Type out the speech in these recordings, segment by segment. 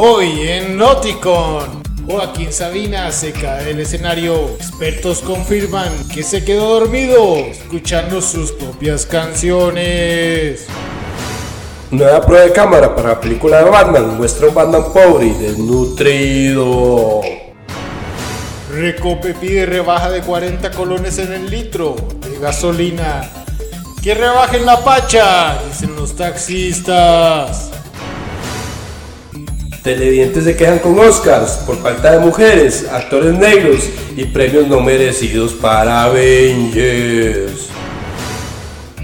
Hoy en Noticon, Joaquín Sabina se cae del escenario. Expertos confirman que se quedó dormido escuchando sus propias canciones. Nueva prueba de cámara para la película de Batman muestra un Batman pobre y desnutrido. Recope pide rebaja de 40 colones en el litro de gasolina. Que rebajen la pacha, dicen los taxistas. Televidentes se quejan con Oscars por falta de mujeres, actores negros y premios no merecidos para Avengers.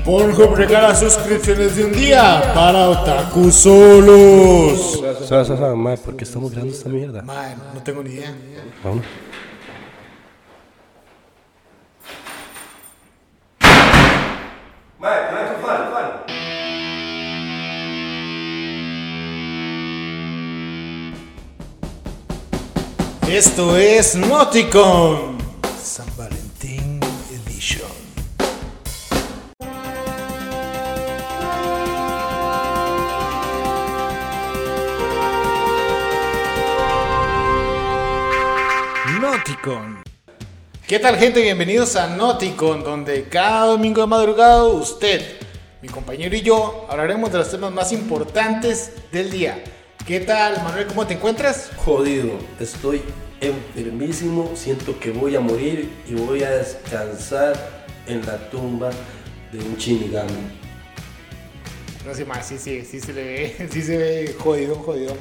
Pornhub regala suscripciones de un día para otaku solos. ¿Sabes, sabes, mae, por qué estamos grabando esta mierda? Man, no tengo ni idea. Vamos. Esto es Noticon San Valentín Edition. Noticon. ¿Qué tal gente? Bienvenidos a Noticon, donde cada domingo de madrugada usted, mi compañero y yo hablaremos de los temas más importantes del día. ¿Qué tal, Manuel? ¿Cómo te encuentras? Jodido, estoy enfermísimo, siento que voy a morir y voy a descansar en la tumba de un Shinigami. No sé más, sí, sí, sí se le ve, sí se ve jodido, jodido.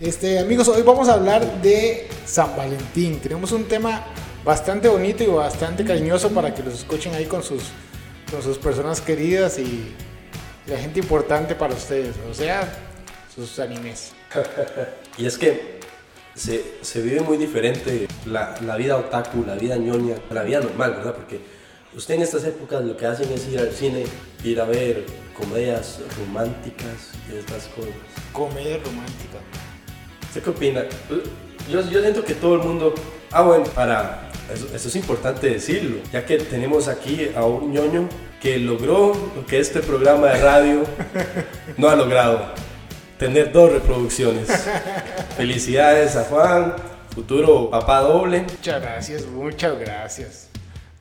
Este, amigos, hoy vamos a hablar de San Valentín. Tenemos un tema bastante bonito y bastante cariñoso para que los escuchen ahí con sus, con sus personas queridas y la gente importante para ustedes, o sea, sus animes. Y es que se, se vive muy diferente la, la vida otaku, la vida ñoña, la vida normal, ¿verdad? Porque usted en estas épocas lo que hacen es ir al cine, ir a ver comedias románticas y estas cosas. Comedia romántica. ¿Usted qué opina? Yo, yo siento que todo el mundo... Ah, bueno, para... Eso, eso es importante decirlo, ya que tenemos aquí a un ñoño que logró lo que este programa de radio no ha logrado, tener dos reproducciones. Felicidades a Juan, futuro papá doble. Muchas gracias, muchas gracias.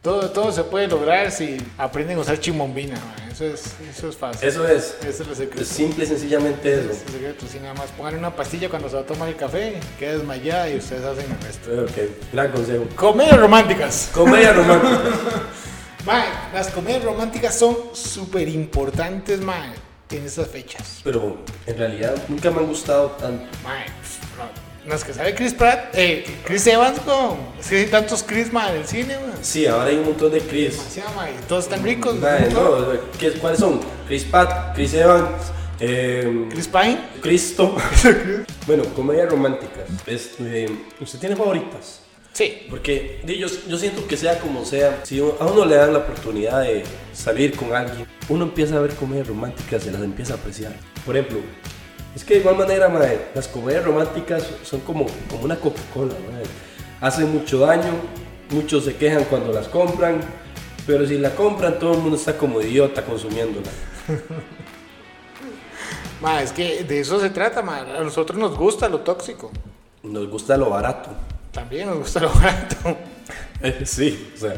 Todo, todo se puede lograr si aprenden a usar chimombina, man. Eso es, eso es fácil. Eso es, Ese es el secreto. es simple y sencillamente eso. Es el secreto. Si nada más pongan una pastilla cuando se va a tomar el café, queda desmayada y ustedes hacen el resto. Ok, gran consejo. Comedias románticas. Comedia romántica. Mae, las comedias románticas son súper importantes, mae, en estas fechas. Pero en realidad nunca me han gustado tanto. Pf, no, las que sabe Chris Pratt, eh, Chris Evans con... Es que hay tantos Chris, mae, en el cine, mae. Sí, ahora hay un montón de Chris. Demasiado, mae, y Todos están ricos. ¿no? no, ¿qué- ¿Cuáles son? Chris Pat, Chris Evans, eh, Chris Pine. Cristo. bueno, comedias románticas. Este, ¿Usted tiene favoritas? Sí. Porque yo, yo siento que sea como sea, si a uno le dan la oportunidad de salir con alguien, uno empieza a ver comedias románticas y las empieza a apreciar. Por ejemplo, es que de igual manera, las comedias románticas son como, como una Coca-Cola, hacen mucho daño, muchos se quejan cuando las compran, pero si la compran todo el mundo está como idiota consumiéndola. Ma, es que de eso se trata, ma. A nosotros nos gusta lo tóxico. Nos gusta lo barato. También nos gusta lo barato. Sí, o sea,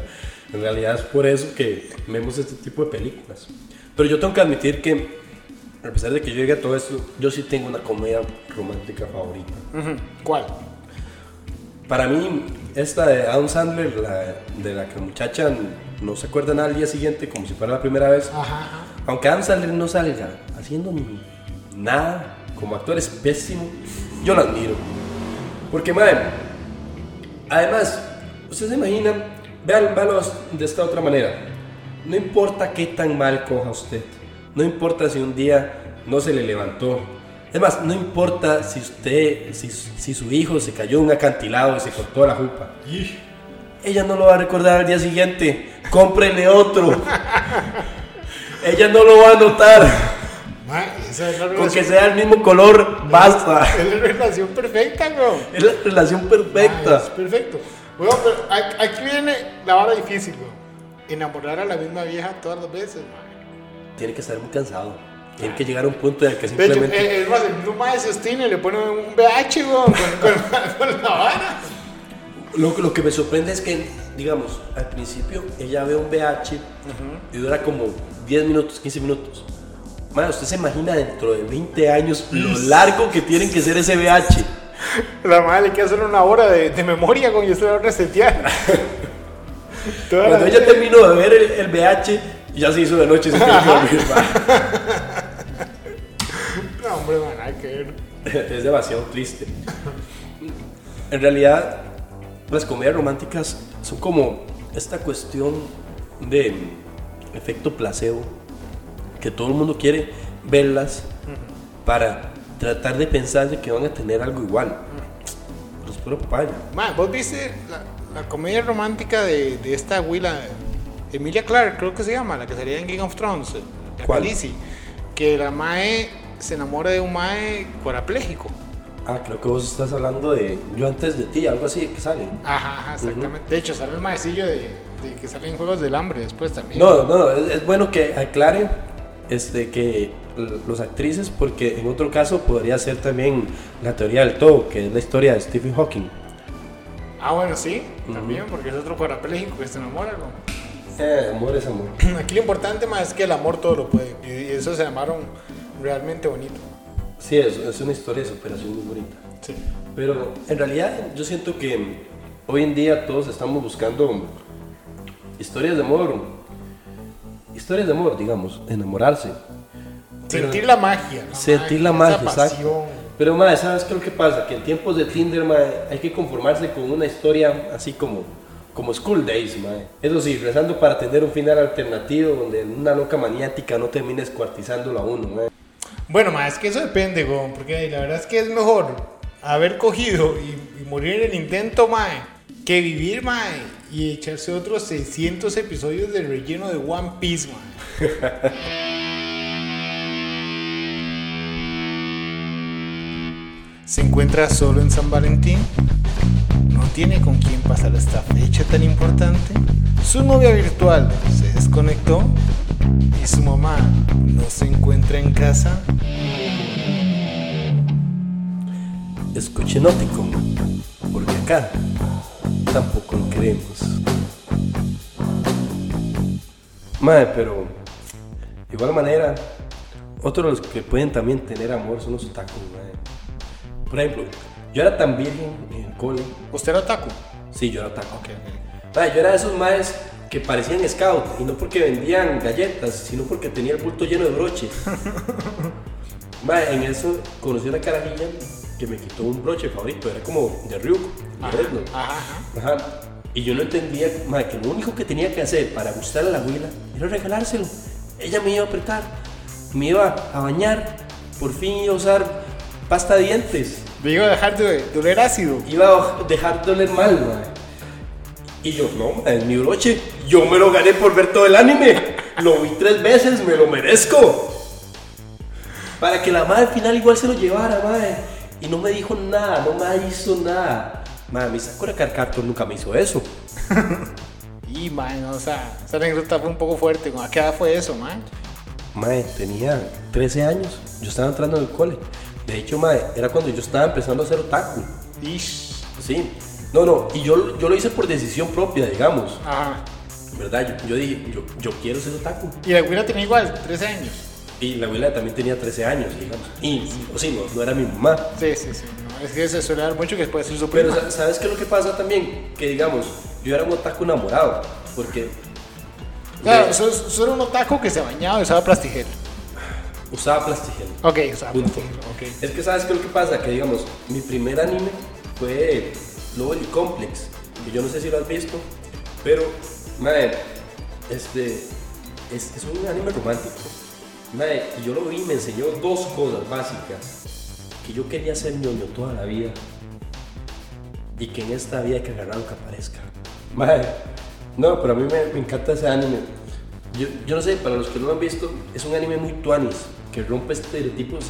en realidad es por eso que vemos este tipo de películas. Pero yo tengo que admitir que, a pesar de que yo llegue a todo esto, yo sí tengo una comedia romántica favorita. ¿Cuál? Para mí, esta de Adam Sandler, la, de la que la muchacha no se acuerda nada al día siguiente, como si fuera la primera vez, Ajá, ajá. aunque Adam Sandler no salga haciendo nada, como actor es pésimo, yo lo admiro. Porque, madre, además, ustedes se imaginan, vean, véanlo de esta otra manera. No importa qué tan mal coja usted, no importa si un día no se le levantó. Es más, no importa si usted, si, si su hijo se cayó en un acantilado y se cortó la jupa. Ella no lo va a recordar al día siguiente. Cómprele otro. Ella no lo va a notar. Ma, esa es la Con que sea el mismo color, basta. es la relación perfecta, bro. Es la relación Ma, es perfecta. perfecto. Bueno, pero aquí viene la vara difícil, bro. Enamorar a la misma vieja todas las veces, ma. Tiene que estar muy cansado. Tiene que llegar a un punto en el que De hecho, simplemente... eh, es más, el mismo mae sostiene, le pone un VH, weón, con, con, con la vara. Lo, lo que me sorprende es que, digamos, al principio ella ve un VH y dura como 10 minutos, 15 minutos. Madre, usted se imagina dentro de 20 años lo largo que tienen que ser ese VH. La madre le queda solo una hora de, de memoria con y se a resetear. Cuando la- ella terminó de ver el, el VH, ya se hizo de noche y se quedó dormir. No, hombre, man, hay que ver. es demasiado triste. En realidad, las comedias románticas son como esta cuestión de efecto placebo, que todo el mundo quiere verlas para tratar de pensar de que van a tener algo igual. Pero es puro papaya. Man, vos viste la, la comedia romántica de, de esta Willa, Emilia Clarke, creo que se llama, la que salía en Game of Thrones, eh, la ¿Cuál? Khaleesi, que la Mae se enamora de un Mae cuadrapléjico. Ah, creo que vos estás hablando de Yo antes de ti, algo así que sale. Ajá, ajá, exactamente. De hecho, sale el maecillo de, de que sale en Juegos del Hambre después también. No, no, no, es, es bueno que aclare este, que los actrices, porque en otro caso podría ser también la teoría del todo, que es la historia de Stephen Hawking. Ah, bueno, sí, también, porque es otro cuadrapléjico que se enamora. ¿no? Eh, amor es amor. Aquí lo importante más es que el amor todo lo puede. Y eso se llamaron realmente bonito. Sí, es, es una historia de superación muy bonita. Sí. Pero en realidad yo siento que hoy en día todos estamos buscando historias de amor. Historias de amor, digamos, enamorarse. Pero- Sentir la magia. la Sentir la esa magia, pasión. exacto. Pero, madre, ¿sabes qué es lo que pasa? Que en tiempos de Tinder, madre, hay que conformarse con una historia así como, como School Days, madre. Eso sí, rezando para tener un final alternativo donde una loca maniática no termine descuartizándolo a uno, madre. Bueno, ma, es que eso depende, güey, porque la verdad es que es mejor haber cogido y, y morir en el intento, mae, que vivir, mae, y echarse otros 600 episodios de relleno de One Piece, mae. Se encuentra solo en San Valentín. No tiene con quién pasar esta fecha tan importante. Su novia virtual se desconectó y su mamá no se encuentra en casa. Escuche Nótico, porque acá tampoco lo queremos. Madre, pero de igual manera, otros los que pueden también tener amor son los otakus, madre. Por ejemplo, yo era tan virgen en el cole. ¿Usted era otaku? Sí, yo era otaku. Ok, Madre, yo era de esos madres que parecían scout, y no porque vendían galletas, sino porque tenía el bulto lleno de broches. Madre, en eso conocí una carajilla que me quitó un broche favorito, era como de Ryuk, de Note. Ajá, ajá. Ajá. Y yo no entendía, madre, que lo único que tenía que hacer para gustarle a la abuela era regalárselo. Ella me iba a apretar, me iba a bañar, por fin iba a usar pasta de dientes, Me iba a dejar de, de oler ácido. iba a dejar de oler mal, madre. Y yo, no, madre, es mi broche, yo me lo gané por ver todo el anime. Lo vi tres veces, me lo merezco. Para que la madre al final igual se lo llevara, madre. Y no me dijo nada, no me hizo nada. Madre, mi Sakura Card Captor nunca me hizo eso. Y, man, o sea, esa anécdota fue un poco fuerte. ¿A qué edad fue eso, man? Mae, tenía 13 años. Yo estaba entrando en el cole. De hecho, mae, era cuando yo estaba empezando a hacer otaku. Ish. Sí. No, no. Y yo, yo lo hice por decisión propia, digamos. Ajá. ¿Verdad? Yo, yo dije, yo, yo quiero ser otaku. Y la güera tenía igual, 13 años. Y la abuela también tenía 13 años, digamos. Y, o sí, no, no era mi mamá. Sí, sí, sí. No, es que se suele dar mucho que puede ser su Pero, prima. sa- ¿sabes qué es lo que pasa también? Que, digamos, yo era un otaku enamorado. Porque Claro, de- un otaku que se bañaba y usaba plastigel. usaba plastigel. Ok, usaba plastigel. Ok. Es que sabes qué es lo que pasa, que digamos, mi primer anime fue Lovely Complex, que yo no sé si lo has visto, pero, madre, este, es, es un anime romántico. Madre, yo lo vi y me enseñó dos cosas básicas, que yo quería ser ñoño toda la vida, y que en esta vida que agarrar lo que aparezca. Madre, no, pero a mí me, me encanta ese anime. Yo, yo no sé, para los que no lo han visto, es un anime muy tuanis, que rompe estereotipos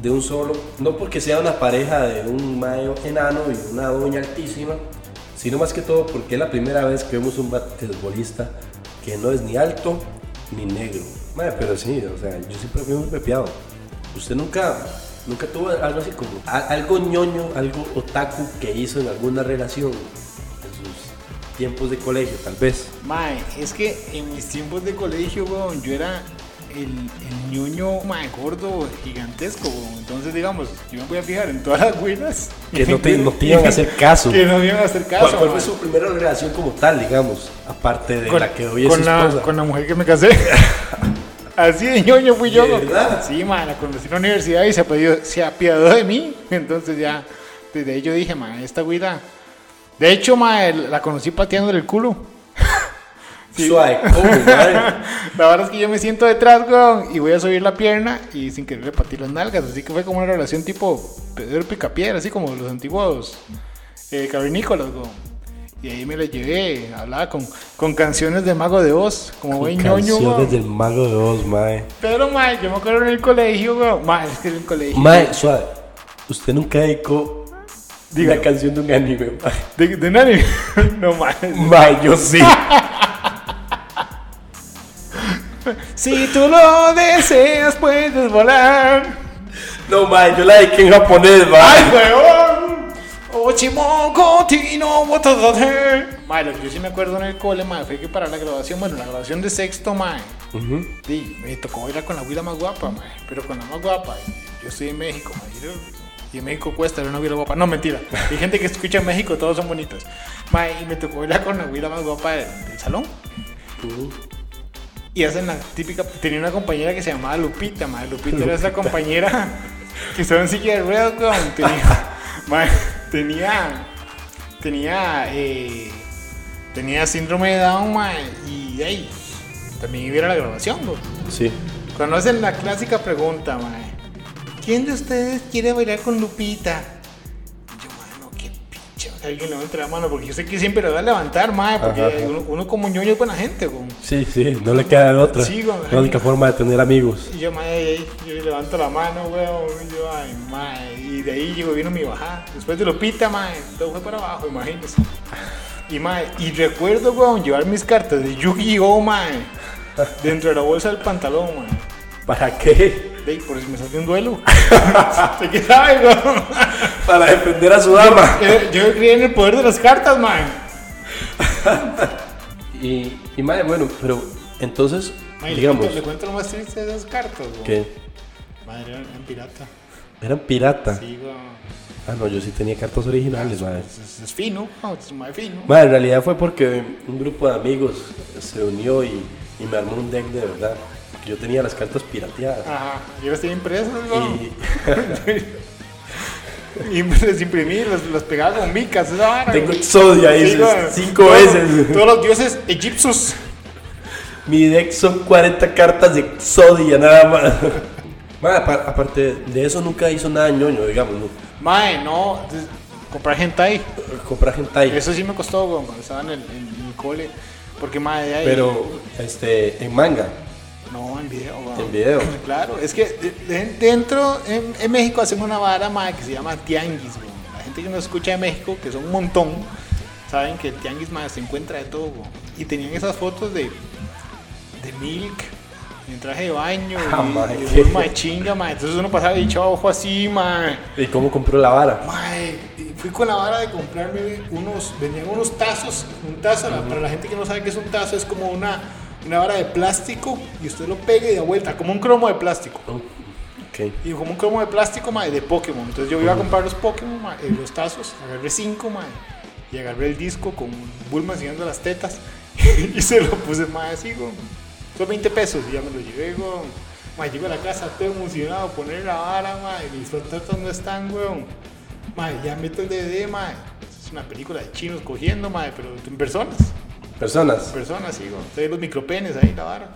de un solo, no porque sea una pareja de un mayo enano y una doña altísima, sino más que todo porque es la primera vez que vemos un basquetbolista que no es ni alto ni negro. Madre, pero sí, o sea, yo siempre fui muy pepeado. Usted nunca, nunca tuvo algo así como, a- algo ñoño, algo otaku que hizo en alguna relación en sus tiempos de colegio, tal vez. Mae, es que en mis tiempos de colegio, weón, yo era el, el ñoño, mae, gordo, gigantesco, weón. Entonces, digamos, yo me voy a fijar en todas las güilas. Que no te- no te iban a hacer caso. que no me iban a hacer caso. ¿Cuál, cuál fue mae. su primera relación como tal, digamos? Aparte de la que hoy es con su la, esposa. con la mujer que me casé. Así de ñoño fui yo. ¿De verdad? Sí, man, la conocí en la universidad y se, apiadó, se apiadó de mí. Entonces ya, desde ahí yo dije, man, esta güida. De hecho, man, la conocí pateándole el culo. Sí. Suave. La verdad es que yo me siento detrás, weón, y voy a subir la pierna y sin querer le patí las nalgas. Así que fue como una relación tipo Pedro Picapiedra, así como los antiguos eh, cavernícolas, weón. Y ahí me la llevé, hablaba con, con canciones de Mago de Oz, como buen ñoño. Canciones del Mago de Oz, mae. Pero, mae, yo me acuerdo en el colegio, weón. Mae, es que en el colegio. Mae, suave. Usted nunca dedicó Diga. la canción de un anime, mae. ¿De, de Nani? no, mae. Mae, yo sí. Si tú lo deseas, puedes volar. No, mae, yo la dediqué en japonés, ¡Ay, mae. weón! Ochimoko, Tino, Watadate. Mae, lo que yo sí me acuerdo en el cole, mae, fue que para la grabación, bueno, la grabación de sexto, mae, Ujú. sí, me tocó bailar con la huila más guapa, mae, pero con la más guapa. Yo estoy en México, mae, y en México cuesta ver una huila guapa. No, mentira. Hay gente que escucha en México, todos son bonitos. Mae, y me tocó bailar con la huila más guapa del, del salón. Y hacen la típica. Tenía una compañera que se llamaba Lupita, mae. Lupita era esa compañera que estaba en silla de ruedas, weón. Tenía. mae, tenía. Tenía. eh, tenía síndrome de Down. Y ahí. También iba a ir a la grabación, weón. Sí. Conocen la clásica pregunta, mae. ¿Quién de ustedes quiere bailar con Lupita? Alguien levanta la mano, porque yo sé que siempre lo va a levantar, mae. Porque Ajá. uno, uno como ñoño es buena gente, weón. Sí, sí, no le queda de otra. Sí, güey. la única forma de tener amigos. Y yo, mae, yo le levanto la mano, weón. Y yo, ay, mae. Y de ahí llegó, vino mi bajada. Después de Lupita, mae, todo fue para abajo, imagínense. Y, mae, y recuerdo, weón, llevar mis cartas de Yu-Gi-Oh, mae, dentro de la bolsa del pantalón, mae. ¿Para qué? Ahí, por si me salió un duelo. ¿Usted qué sabe, weón? Para defender a su dama. Yo, yo creía en el poder de las cartas, mae. Y, y madre, bueno, pero entonces, digamos, le cuento lo más triste de esas cartas, weón. que Madre, eran, eran pirata. eran piratas. Sí, weón. Ah, no, yo sí tenía cartas originales, madre. Es, fino, no, es más fino. Madre, en realidad fue porque un grupo de amigos se unió y, y me armó un deck de verdad. Yo tenía las cartas pirateadas. Ajá, yo las tenía impresas, weón. Y Y les imprimí, los pegaba con micas, esa vara. tengo. Exodia ahí cinco Todos- veces. Todos los dioses egipcios. Mi deck son 40 cartas de Exodia nada más. Aparte de eso nunca hizo nada ñoño, digamos, ¿no? Mae, no, comprar hentai. Comprar hentai. Eso sí me costó, cuando estaba en el, en el cole. Porque, mae, de ahí. Pero, este, en manga. No, en video. En video. Claro, es que de- dentro, en, en México hacen una vara, mae, que se llama tianguis, güey. La gente que nos escucha de México, que son un montón, saben que el tianguis, mae, se encuentra de todo, güey. Y tenían esas fotos de, de Milk, en traje de baño, Ah, y, de qué- forma de chinga, mae. Entonces uno pasaba y echaba ojo así, mae. ¿Y cómo compró la vara? Mae, y fui con la vara de comprarme unos, vendían unos tazos, un tazo, para la gente que no sabe qué es un tazo, es como una, una vara de plástico y usted lo pega y da vuelta, como un cromo de plástico. Ok. Y como un cromo de plástico, mae, de Pokémon. Entonces yo iba a comprar los Pokémon, mae, eh, los tazos, agarré cinco, mae, y agarré el disco con Bulma enseñando las tetas y se lo puse, mae, así, güey. Son 20 pesos y ya me lo llevé, güey. Mae, llego a la casa todo emocionado, poner la vara, mae, mis tetas no están, güey. Mae, ya meto el DVD, mae. Es una película de chinos cogiendo, mae, pero en personas. Personas. Personas, sí, güey. Los micropenes ahí, la vara.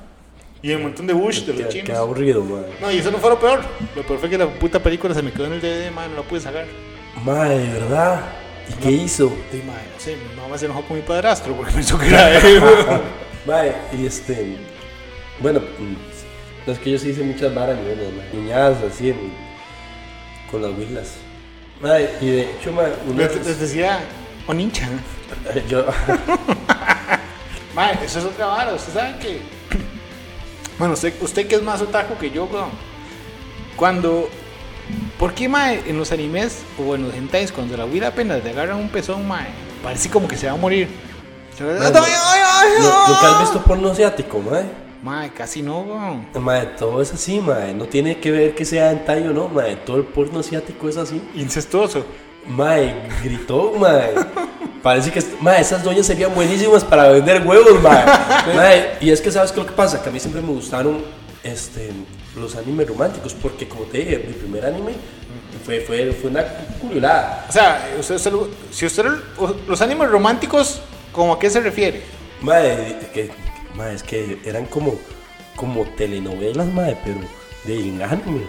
Y el montón de Bush de los Qué, chinos. qué aburrido, madre. No, y eso no fue lo peor. Lo peor fue que la puta película se me quedó en el DVD, man, no la pude sacar. Madre, ¿de verdad? ¿Y qué hizo? Y, man, no sé, mi mamá se enojó con mi padrastro porque pensó que era él. Madre, y este. Bueno, mm, no es que yo sí hice muchas varas, madre. Niñadas así en- con las huilas. Madre, y de hecho, madre, les, decía, o nincha. yo. Madre, eso es otra vara. Ustedes saben que Bueno, usted, usted que es más otaku que yo, weón. Cuando. ¿Por qué, mae, en los animes o en los hentais, cuando la huila apenas le agarran un pezón, mae, parece como que se va a morir? Mae, ¡Ay, ay, ay, ¿Nu- ¿Nunca has visto porno asiático, mae? Mae, casi no, weón. Mae, todo es así, mae. No tiene que ver que sea hentai o no, mae. Todo el porno asiático es así. Incestuoso. Mae, gritó, mae. Parece que, mae, esas doñas serían buenísimas para vender huevos. Mae, y es que, ¿sabes qué lo que pasa? Que a mí siempre me gustaron este, los animes románticos, porque como te dije, mi primer anime fue, fue, fue una culiolada. O sea, usted, si usted. lo- Los animes románticos, ¿cómo a qué se refiere? Mae, que, mae, es que eran como, como telenovelas, mae, pero de anime.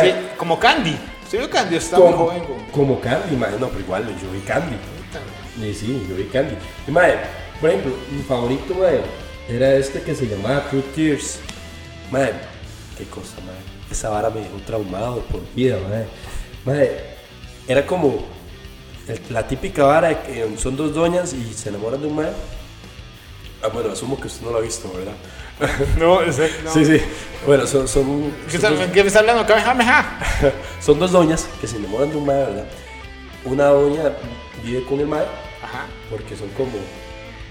Sí, como Candy. ¿Usted vio Candy? Está muy como, joven, como Candy. No, pero igual, yo vi Candy. Sí, sí, yo vi Candy. Y, mae, por ejemplo, mi favorito, mae, era este que se llamaba True Tears. Mae, qué cosa, mae. Esa vara me dejó traumado por vida, mae. Mae, era como el- la típica vara de que son dos doñas y se enamoran de un mae. Ah, bueno, asumo que usted no lo ha visto, ¿verdad? No, ese- no. Sí, sí. Bueno, son, son, ¿Qué son está, dos- ¿Qué me está hablando? Son dos doñas que se enamoran de un mae, ¿verdad? Una doña vive con el Ajá. Porque son como,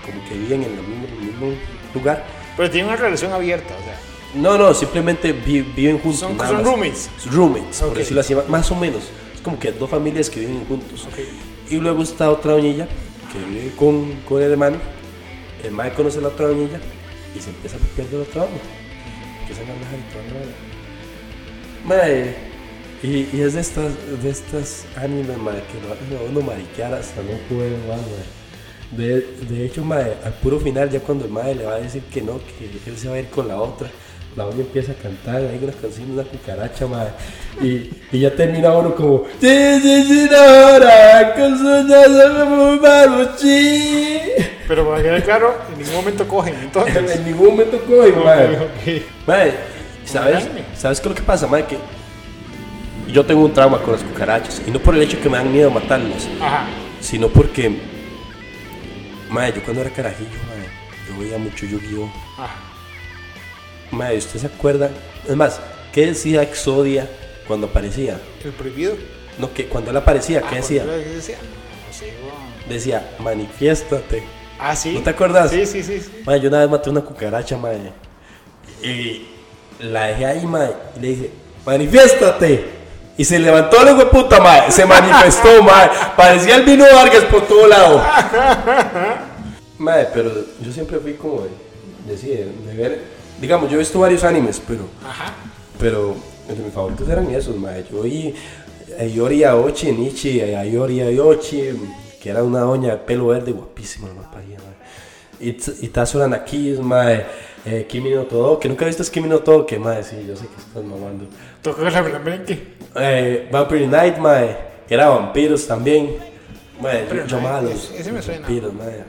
como que viven en el mismo, el mismo lugar. Pero tiene una relación abierta, o sea. No, no, simplemente vi- viven juntos. Son- son roommates. Roommates, Ok. por decirlo así, más o menos. Es como que dos familias que viven juntos. Y luego está otra doñilla que vive con, con el hermano. El mae conoce a la otra doñilla y se empieza a copiar de la otra doña. Empiezan a la vara. Mae, y, y es de estas, de estas animes, mae, que lo hacen a uno mariquear hasta no más, mae. De, de hecho, mae, al puro final, ya cuando el mae le va a decir que no, que él se va a ir con la otra, la doña empieza a cantar, hay unas canciones, una cucaracha, mae. Y, y ya termina uno como, sí, sí, sí, ahora, con su yaza, muy maruchi". Pero para quedar claro, en ningún momento cogen, entonces. En ningún momento coge, mae. Ok. Mae, ¿sabes? ¿Sabes qué es lo que pasa, mae? Que yo tengo un trauma con las cucarachas. Y no por el hecho que me dan miedo matarlas, Ajá. sino porque, mae, yo cuando era carajillo, mae, yo veía mucho Yu-Gi-Oh! Ajá. Mae, ¿usted se acuerda? Es más, ¿qué decía Exodia cuando aparecía? El prohibido. No, que cuando él aparecía, ¿qué Ah, decía? ¿cuál era que decía? No sé. Decía, manifiéstate. Ah, sí. ¿No te acuerdas? Sí, sí, sí. sí. Mae, yo una vez maté una cucaracha, mae. Y la dejé ahí, mae. Y le dije, manifiéstate. Y se levantó la puta, mae. Se manifestó, mae. Parecía el vino Vargas por todo lado. Mae, pero yo siempre fui como de, decía, de ver. Digamos, yo he visto varios animes, pero. Ajá. Pero entre mis favoritos eran esos, mae. Yo vi a Yori Aochi, Nichi, a Yori Aochi, que era una doña de pelo verde guapísima, paría, mae. Itz- Itazura Nakis, mae. Eh, Kimi no Todo, que nunca he visto es Kimi no Todo, que mae, sí, yo sé que estás mamando. Tocó la merengue. Eh, Vampire Night, mae, que era vampiros también. Mae, yo, yo amaba los, Ese- me suena. vampiros, me suena.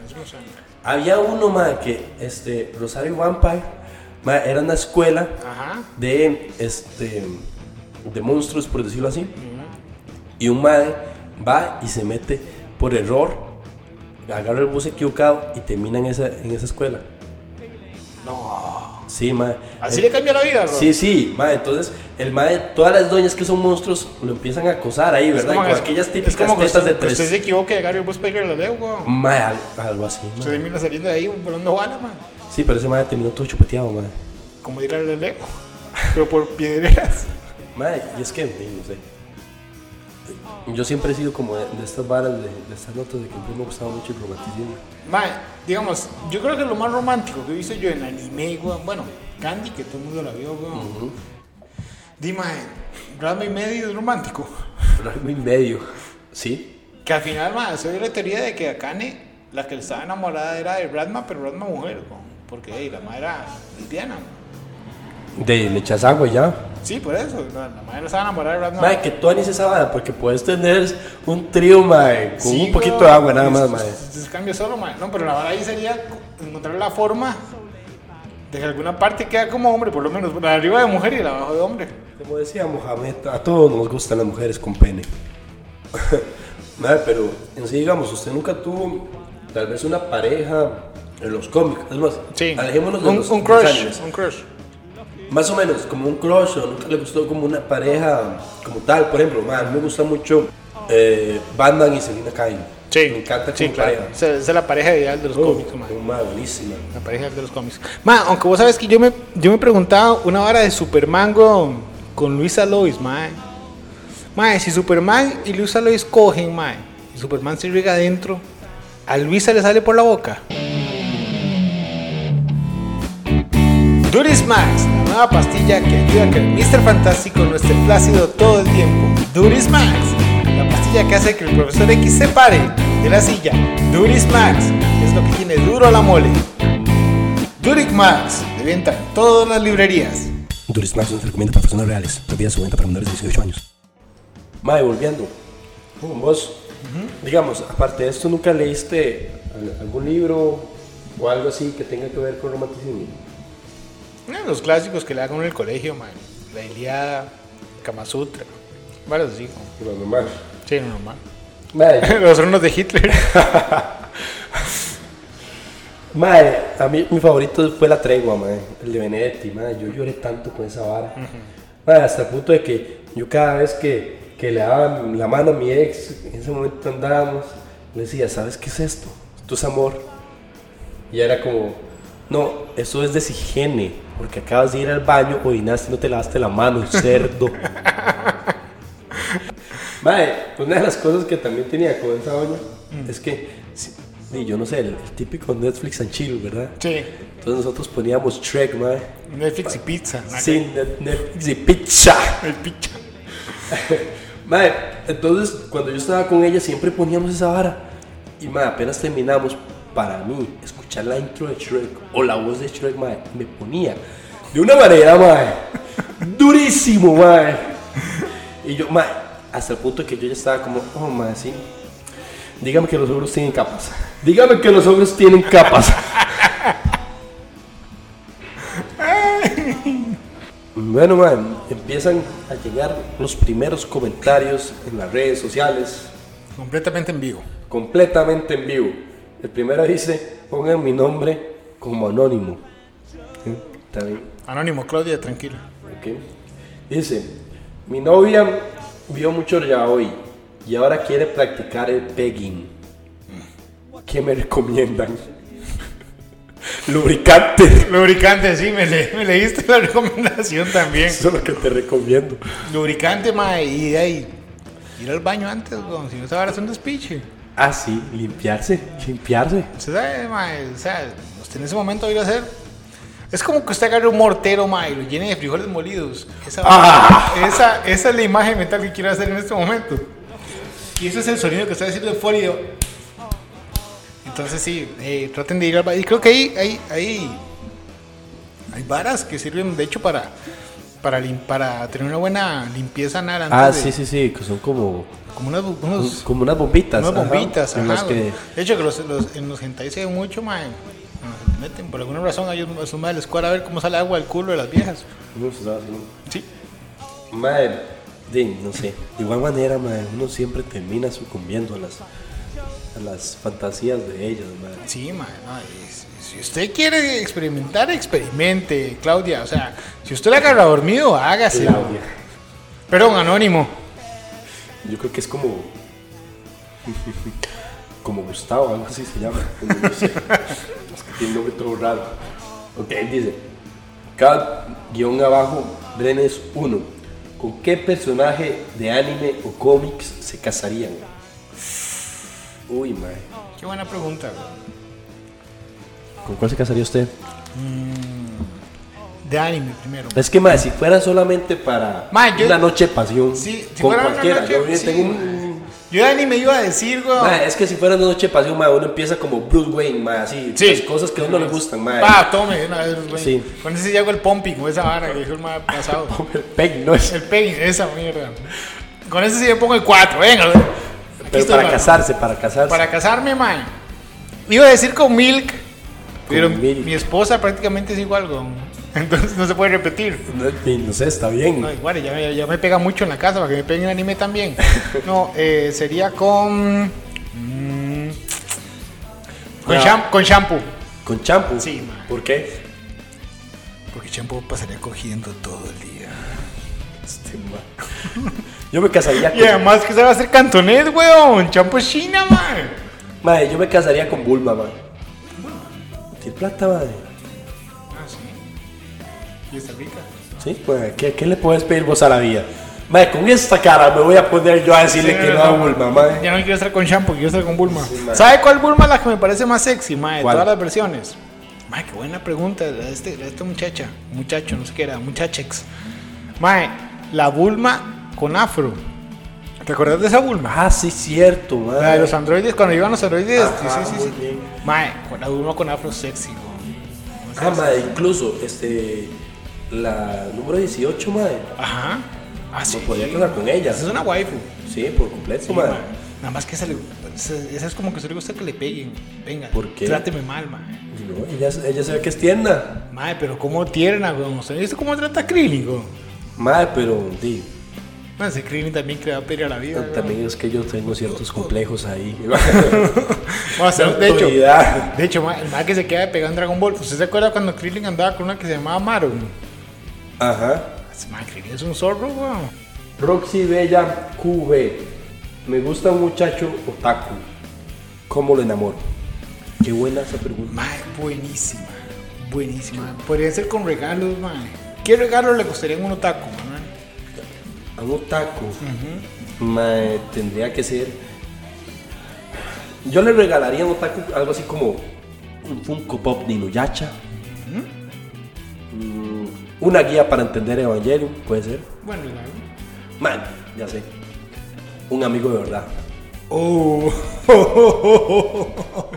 Había uno, mae, que, este, Rosario Vampire, mae, era una escuela Ajá. de este de monstruos por decirlo así y un madre va y se mete por error agarra el bus equivocado y termina en esa en esa escuela No. sí madre Así le cambia la vida, bro. sí sí madre entonces el madre todas las doñas que son monstruos lo empiezan a acosar ahí Es verdad como que- aquellas es típicas como que usted, de que usted tres se equivoque de el bus a la leo, weón. madre al- algo así Se madre. termina saliendo de ahí volando bala, man. sí pero ese madre terminó todo chupeteado madre Como ir a la leo. Pero por piedreras. Madre, y es que, no sé. Yo siempre he sido como de, de estas varas, de, de estas notas de que me ha gustado mucho el romanticismo. Mae, digamos, yo creo que lo más romántico que he visto yo en anime. Bueno, Candy, que todo el mundo la vio, weón. Dime, Ranma y medio es romántico. Rango y medio. ¿Sí? Que al final, mae, soy de la teoría de que Akane, la que estaba enamorada era de Radma, pero Radma mujer, weón. Porque hey, la madre era lesbiana. De le echas agua y ya. Sí, por eso. La, la madre no estaba enamorada de Radma. Madre, que tú anís esa vara, porque puedes tener un trío, madre, con Sí, un poquito de agua nada más, madre. es cambio solo, mae. No, pero la verdad ahí sería encontrar la forma de que alguna parte queda como hombre, por lo menos la de arriba de mujer y la de abajo de hombre. Como decía Mohamed, a todos nos gustan las mujeres con pene. Madre, pero en sí, digamos, usted nunca tuvo tal vez una pareja en los cómics. Es más, alejémonos de un, los, un crush, un crush. Más o menos, como un crush o nunca le gustó como una pareja como tal. Por ejemplo, ma, a mí me gusta mucho eh, Damme y Selena Kyle. Me encanta como sí, claro. pareja. Es la pareja ideal de los Uh, cómics, man. ma, buenísima. La pareja ideal de los cómics. Ma, aunque vos sabes que yo me, yo me preguntaba una hora de Superman con, con Luisa Lois, ma. Ma, si Superman y Luisa Lois cogen, ma, y Superman se riega adentro, a Luisa le sale por la boca. Duris Max, la nueva pastilla que ayuda a que el Mr. Fantástico no esté plácido todo el tiempo. Duris Max, la pastilla que hace que el profesor X se pare de la silla. Duris Max, es lo que tiene duro la mole. Duric Max, de venta en todas las librerías. Duris Max no se recomienda para personas reales. Prohibida su venta para menores de 18 años. Mae, volviendo. Con vos, digamos, aparte de esto, ¿nunca leíste al- algún libro o algo así que tenga que ver con romanticismo? Los clásicos que le hagan en el colegio, man. La Iliada, Kama Sutra, varios así. Lo normal. Sí, no, normal. Mae, Los hornos de Hitler. mae, a mí mi favorito fue La Tregua, mae. El de Benedetti, mae. Yo lloré tanto con esa vara. Mae, hasta el punto de que yo cada vez que, que le daba la mano a mi ex, en ese momento andábamos, le decía, ¿sabes qué es esto? Esto es amor. Y era como, no, eso es deshigiene, porque acabas de ir al baño, orinaste y no te lavaste la mano, cerdo. Mae, una de las cosas que también tenía con esa doña es que, sí, yo no sé, el, el típico Netflix and chill, ¿verdad? Sí, Entonces nosotros poníamos Shrek, mae. Netflix y pizza. Sí, Net- Netflix y pizza. El picha. Mae, entonces cuando yo estaba con ella siempre poníamos esa vara. Y mae, apenas terminamos, para mí, escuchar la intro de Shrek o la voz de Shrek, mae, me ponía de una manera, mae, durísimo, mae. Y yo, mae, hasta el punto que yo ya estaba como, oh, mae, sí. Dígame que los ogros tienen capas. Dígame que los ogros tienen capas. Bueno, man, empiezan a llegar los primeros comentarios en las redes sociales, Completamente en vivo. completamente en vivo. El primero dice, pongan mi nombre como anónimo. ¿Sí? Está bien, Anónimo, Claudia, tranquila. ok. Dice, mi novia vio mucho ya hoy y ahora quiere practicar el pegging. ¿Qué me recomiendan? Lubricante. Lubricante, sí, me, le- me leíste la recomendación también. Eso es lo que te recomiendo. Lubricante, ma, y de ahí. Ir al baño antes, weón, si no se va a hacer un despiche. Ah, sí, limpiarse, limpiarse. Usted sabe, ma, o sea, usted en ese momento va a hacer. Es como que usted agarre un mortero, ma, y lo llene de frijoles molidos. Esa, Ah. esa, esa es la imagen mental que quiero hacer en este momento. Y ese es el sonido que está haciendo el fólido. Entonces sí, eh, traten de ir al baño. Y creo que ahí hay, hay, hay varas que sirven, de hecho, para, para, lim- para tener una buena limpieza anal antes Ah, de- sí, sí, sí, que son como, Como unos, como unas bombitas. unas ajá, bombitas, ajá, las que-. De hecho, que los, los- en los hentai se ve mucho, se meten, por alguna razón, a ellos a su madre les cuadra a ver cómo sale agua del culo de las viejas. Sí. Madre, de, no sé, de igual manera, madre, uno siempre termina sucumbiendo a las, a las fantasías de ellos, madre. Sí, no, y si- usted quiere experimentar, experimente, Claudia. O sea, si usted la agarra dormido, hágase. Claudia. Perdón, anónimo. Yo creo que es como. como Gustavo, algo así se llama. no sé. Es que tiene un nombre todo raro. Ok, dice: Cada guion abajo, Brenes 1. ¿Con qué personaje de anime o cómics se casarían? Uy, madre. Qué buena pregunta, güey. ¿Con cuál se casaría usted? De anime primero. Es que, madre, si fuera solamente para yo- una noche de pasión, Sí, si con fuera una cualquiera. noche- yo, sí, tengo un- Yo de anime iba a decir, güey. Es que si fuera una noche de pasión, ma, uno empieza como Bruce Wayne, ma, así, Sí. las cosas que a uno le gustan, ma. Pa, tome, una vez, güey. Sí. Con ese ya hago el pumping, con esa vara que dijo el más pasado. El peg, no es. el pegging, esa mierda. Con ese sí le pongo el 4, venga. güey. Pero estoy, para casarse, para casarse. Para casarme, man. Iba a decir con Milk, pero mi esposa prácticamente es igual, con. Entonces no se puede repetir. No, no sé, está bien. No, igual, ya, me- ya me pega mucho en la casa para que me peguen en anime también. No, eh, sería con. mm, con, No. sham- con shampoo. Con champú. Sí, ma. ¿Por qué? porque Champo pasaría cogiendo todo el día. Este. Yo me casaría con. Y además que se va a hacer cantonés, weón. Champo es China, man. Madre, yo me casaría con Bulma, man. Tiene plata, madre. Ah, sí. Y está rica. Sí, pues, ¿qué, qué le puedes pedir vos a la vida? Madre, con esta cara me voy a poner yo a decirle Sí, que no a Bulma, madre. Ya no quiero estar con Champo, quiero estar con Bulma. Sí. ¿Sabe cuál Bulma es la que me parece más sexy, mae? De ¿Cuál? todas las versiones. Mae, qué buena pregunta. De, este, de esta muchacha. Muchacho, no sé qué era. Muchachex. Mae, la Bulma con afro. ¿Te acuerdas de esa Bulma? Ah, sí, cierto, madre. La de los androides, cuando iban los androides. Ajá, sí, sí, sí. bien. Mae, con la Bulma con afro sexy, weón. Ah, madre, incluso, este. La número 18, madre. Ajá. Ah, sí. No podría casar con ella. Esa es una waifu. Sí, por completo, Sí, madre. mae. Nada más que esa, le, esa, esa es como que se le gusta que le peguen. Venga, ¿Por qué? tráteme mal, mae. No, ella, ella se ve que es tierna. Mae, pero cómo tierna, weón. ¿Usted cómo trata a Krillin, weón? Madre, pero, di, Mae, ese Krillin también que le va a pedir a la vida. también es que yo tengo ciertos complejos ahí. O sea, de hecho, de hecho, el mae que se queda pegado en Dragon Ball. ¿Usted se acuerda cuando Krillin andaba con una que se llamaba Maru? Ajá. Ese Krillin es un zorro, weón. Roxy Bella QV. Me gusta un muchacho otaku. ¿Cómo lo enamoro? Qué buena esa pregunta. Mae, buenísima. Buenísima. Podría ser con regalos, mae. ¿Qué regalo le costaría a un otaku, Manuel? A un otaku. mae, tendría que ser. Yo le regalaría a un otaku algo así como un Funko Pop de Inuyasha. Mm, Una guía para entender Evangelion, puede ser. Bueno, regalo. Man, ya sé. Un amigo de verdad. Oh.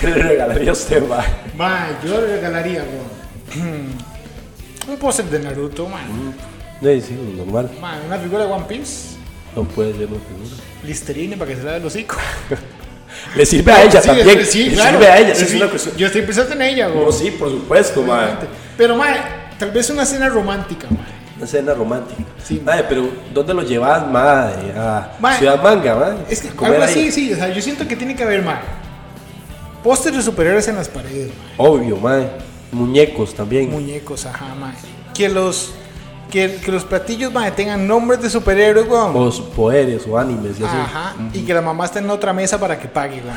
¿Qué le regalaría a usted? Mae, yo le regalaría, weón. Un póster de Naruto, man. Sí, sí, normal. Man, una figura de One Piece. No puede ser una figura. Listerine para que se lave el hocico. Le sirve a ella Sí, también. es- sí, le claro. sirve a ella. sí, Sí. Yo estoy pensando en ella, güey. No, sí, por supuesto, mae. Pero, mae, tal vez una cena romántica, mae. Una cena romántica. Sí. Madre, pero ¿dónde lo llevas, madre? A Ciudad Manga, madre. Es que algo ahí. así, sí. O sea, yo siento que tiene que haber, mae. Pósteres de superhéroes en las paredes, mae. Obvio, madre. Muñecos también. Muñecos, ajá, mae. Que los, que, que los platillos, mae, tengan nombres de superhéroes, güey. o poderes o animes y así. Ajá. Y que la mamá esté en otra mesa para que pague, güey.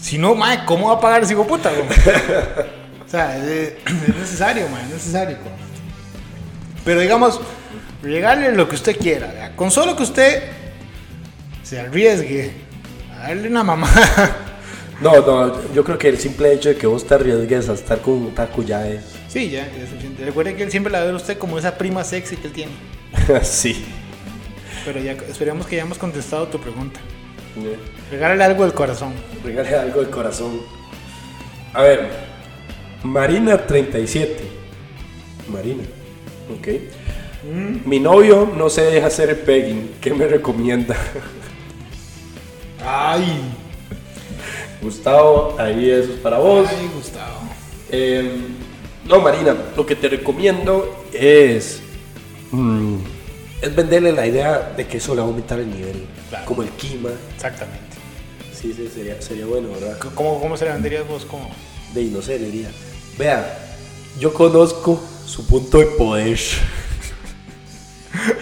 Si no, mae, ¿cómo va a pagar ese hijo puta, güey? o sea, es, es necesario, mae, es necesario. Pero digamos, regale lo que usted quiera. ¿verdad? Con solo que usted se arriesgue a darle una mamá. No, no, yo creo que el simple hecho de que vos te arriesgues a estar con un taco ya es. Sí, ya, ya es suficiente. Recuerde que él siempre la ve a usted como esa prima sexy que él tiene. sí. Pero ya esperemos que hayamos contestado tu pregunta. Regálale algo del corazón. Regale algo del corazón. A ver, Marina 37. Marina, ok. Mi novio no se deja hacer pegging. ¿Qué me recomienda? Ay, Gustavo, ahí eso es para vos. ay, Gustavo. Eh, no, Marina, lo que te recomiendo es. mm, es venderle la idea de que eso le va a aumentar el nivel. Claro. Como el Kima. Exactamente. Sí, sí, sería, sería bueno, ¿verdad? ¿Cómo, cómo se le venderías vos? ¿Cómo? De no sé, le diría. Vea, yo conozco su punto de poder.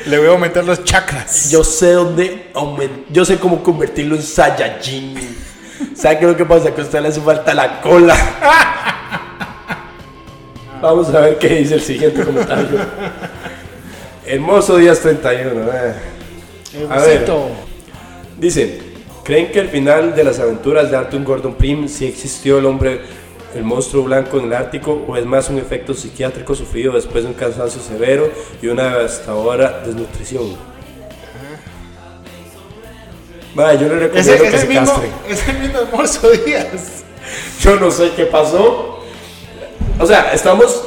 Le voy a aumentar los chakras. Yo sé dónde aumentar. Yo sé cómo convertirlo en Saiyajin. ¿Sabe qué es lo que pasa? Que a usted le hace falta la cola. Vamos a ver qué dice el siguiente comentario. Hermoso días 31. eh. A ver. Dice, ¿creen que al final de las aventuras de Arthur Gordon Pym sí existió el hombre, el monstruo blanco en el Ártico o es más un efecto psiquiátrico sufrido después de un cansancio severo y una devastadora desnutrición? Vaya, yo le recomiendo es que el se mismo, castren. es el mismo hermoso Díaz. Yo no sé qué pasó. O sea, estamos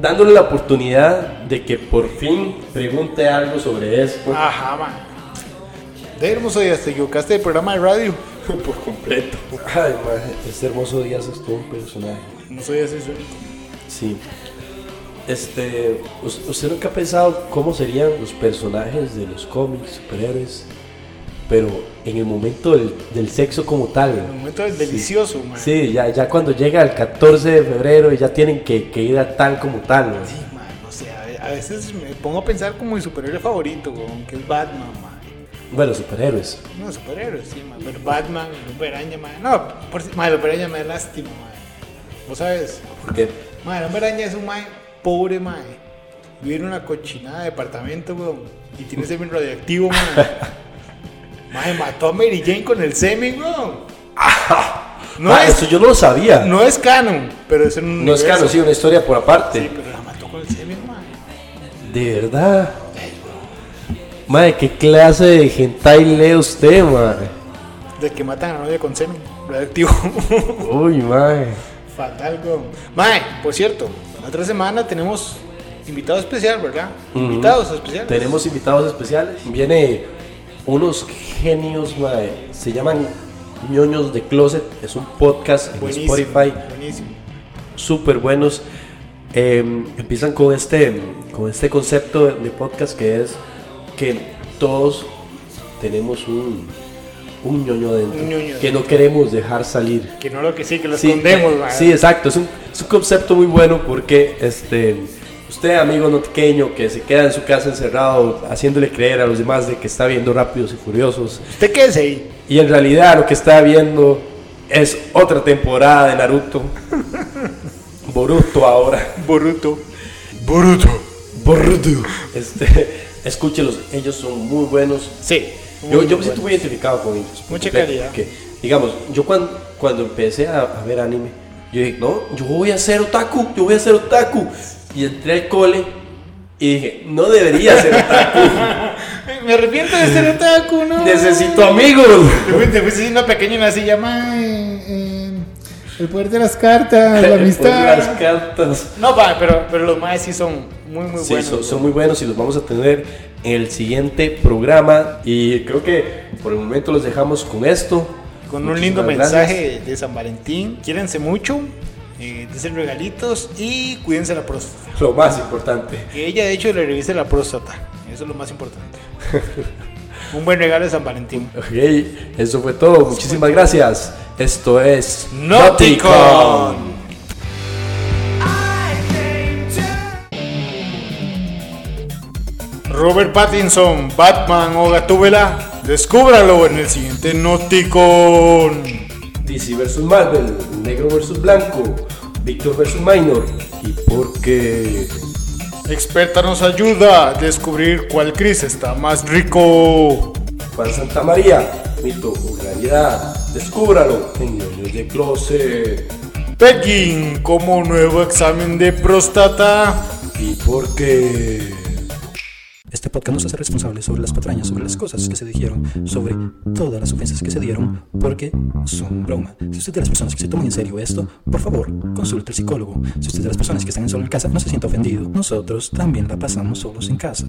dándole la oportunidad de que por fin pregunte algo sobre esto Ajá, man. De hermoso Díaz, te equivocaste del programa de radio. por completo. Ay, madre, este hermoso día es todo un personaje. No soy así, soy. Sí. Este, ¿us- ¿usted nunca ha pensado cómo serían los personajes de los cómics, superhéroes, pero en el momento del, del sexo como tal. El momento del delicioso, mae. Sí, ya, ya cuando llega el 14 de febrero ya tienen que, que ir a tal como tal. ¿no? Sí, mae, no sé, a ve- a veces me pongo a pensar como mi superhéroe favorito, weón, que es Batman, mae. Bueno, superhéroes. No, superhéroe, sí, mae, pero Batman, el Hombre Araña, mae. No, por si, mae, el Hombre Araña me da lástima, mae. ¿Vos sabes? Porque Mae, el Hombre Araña es un mae pobre, mae. Vive en una cochinada de departamento, weón, y tiene semen radioactivo, mae. Mae, mató a Mary Jane con el semen, weón. No Ah, es, eso yo no lo sabía. No, no es canon, pero es un es canon, sí, una historia por aparte. Sí, pero la mató con el semen, mae. De verdad. Madre, ¿qué clase de hentai lee usted, madre? De que matan a la novia con semen radioactivo. Uy, madre. Fatal, weón. Mae, por cierto, la otra semana tenemos invitado especial, ¿verdad? Invitados especiales. Tenemos invitados especiales. Viene unos genios. Se llaman ñoños de Closet. Es un podcast en Buenísimo, Spotify. Buenísimo. súper buenos. Eh, empiezan con este, con este concepto de, podcast que es que todos tenemos un, un ñoño dentro Un ñoño que no queremos dejar salir. Que no lo que sí, que lo Sí, escondemos, eh, sí, exacto. Es un, es un concepto muy bueno porque este, usted, amigo no pequeño, que se queda en su casa encerrado haciéndole creer a los demás de que está viendo Rápidos y Furiosos Usted quédese ahí. y en realidad lo que está viendo es otra temporada de Naruto. Boruto ahora. Boruto. Boruto. Boruto. Este, escúchelos, ellos son muy buenos. Sí. Yo, muy yo me siento muy identificado con ellos. Mucha calidad. porque, digamos, yo cuando, cuando empecé a, a ver anime, yo dije, no, yo voy a ser otaku, yo voy a ser otaku. Y entré al cole y dije, no debería ser otaku. Me arrepiento de ser otaku, ¿no? Necesito amigos. Te fuiste, te fuiste siendo pequeño y así llama el poder de las cartas, la amistad. Las cartas. No, pa, pero, pero los maes sí son muy, muy Sí, buenos. son, son muy buenos y los vamos a tener en el siguiente programa. Y creo que por el momento los dejamos con esto. Con un lindo mensaje de San Valentín. Quiérense mucho, eh, desen regalitos y cuídense la próstata. Lo más importante. Que ella, de hecho, le revise la próstata. Eso es lo más importante. un buen regalo de San Valentín. Ok, eso fue todo. Muchísimas gracias. Esto es Nauticon. Robert Pattinson, Batman o Gatúbela, descúbralo en el siguiente Nauticon. DC vs Marvel, Negro vs Blanco, Victor vs Minor. ¿Y por qué? Experta nos ayuda a descubrir cuál Chris está más rico. Juan Santa María, mito o realidad. Descúbralo en Ñoños de Closet. Pegging como nuevo examen de próstata. ¿Y por qué? Este podcast no se hace responsable sobre las patrañas, sobre las cosas que se dijeron, sobre todas las ofensas que se dieron, porque son broma. Si usted es de las personas que se toman en serio esto, por favor, consulte al psicólogo. Si usted es de las personas que están en solo en casa, no se sienta ofendido. Nosotros también la pasamos solos en casa.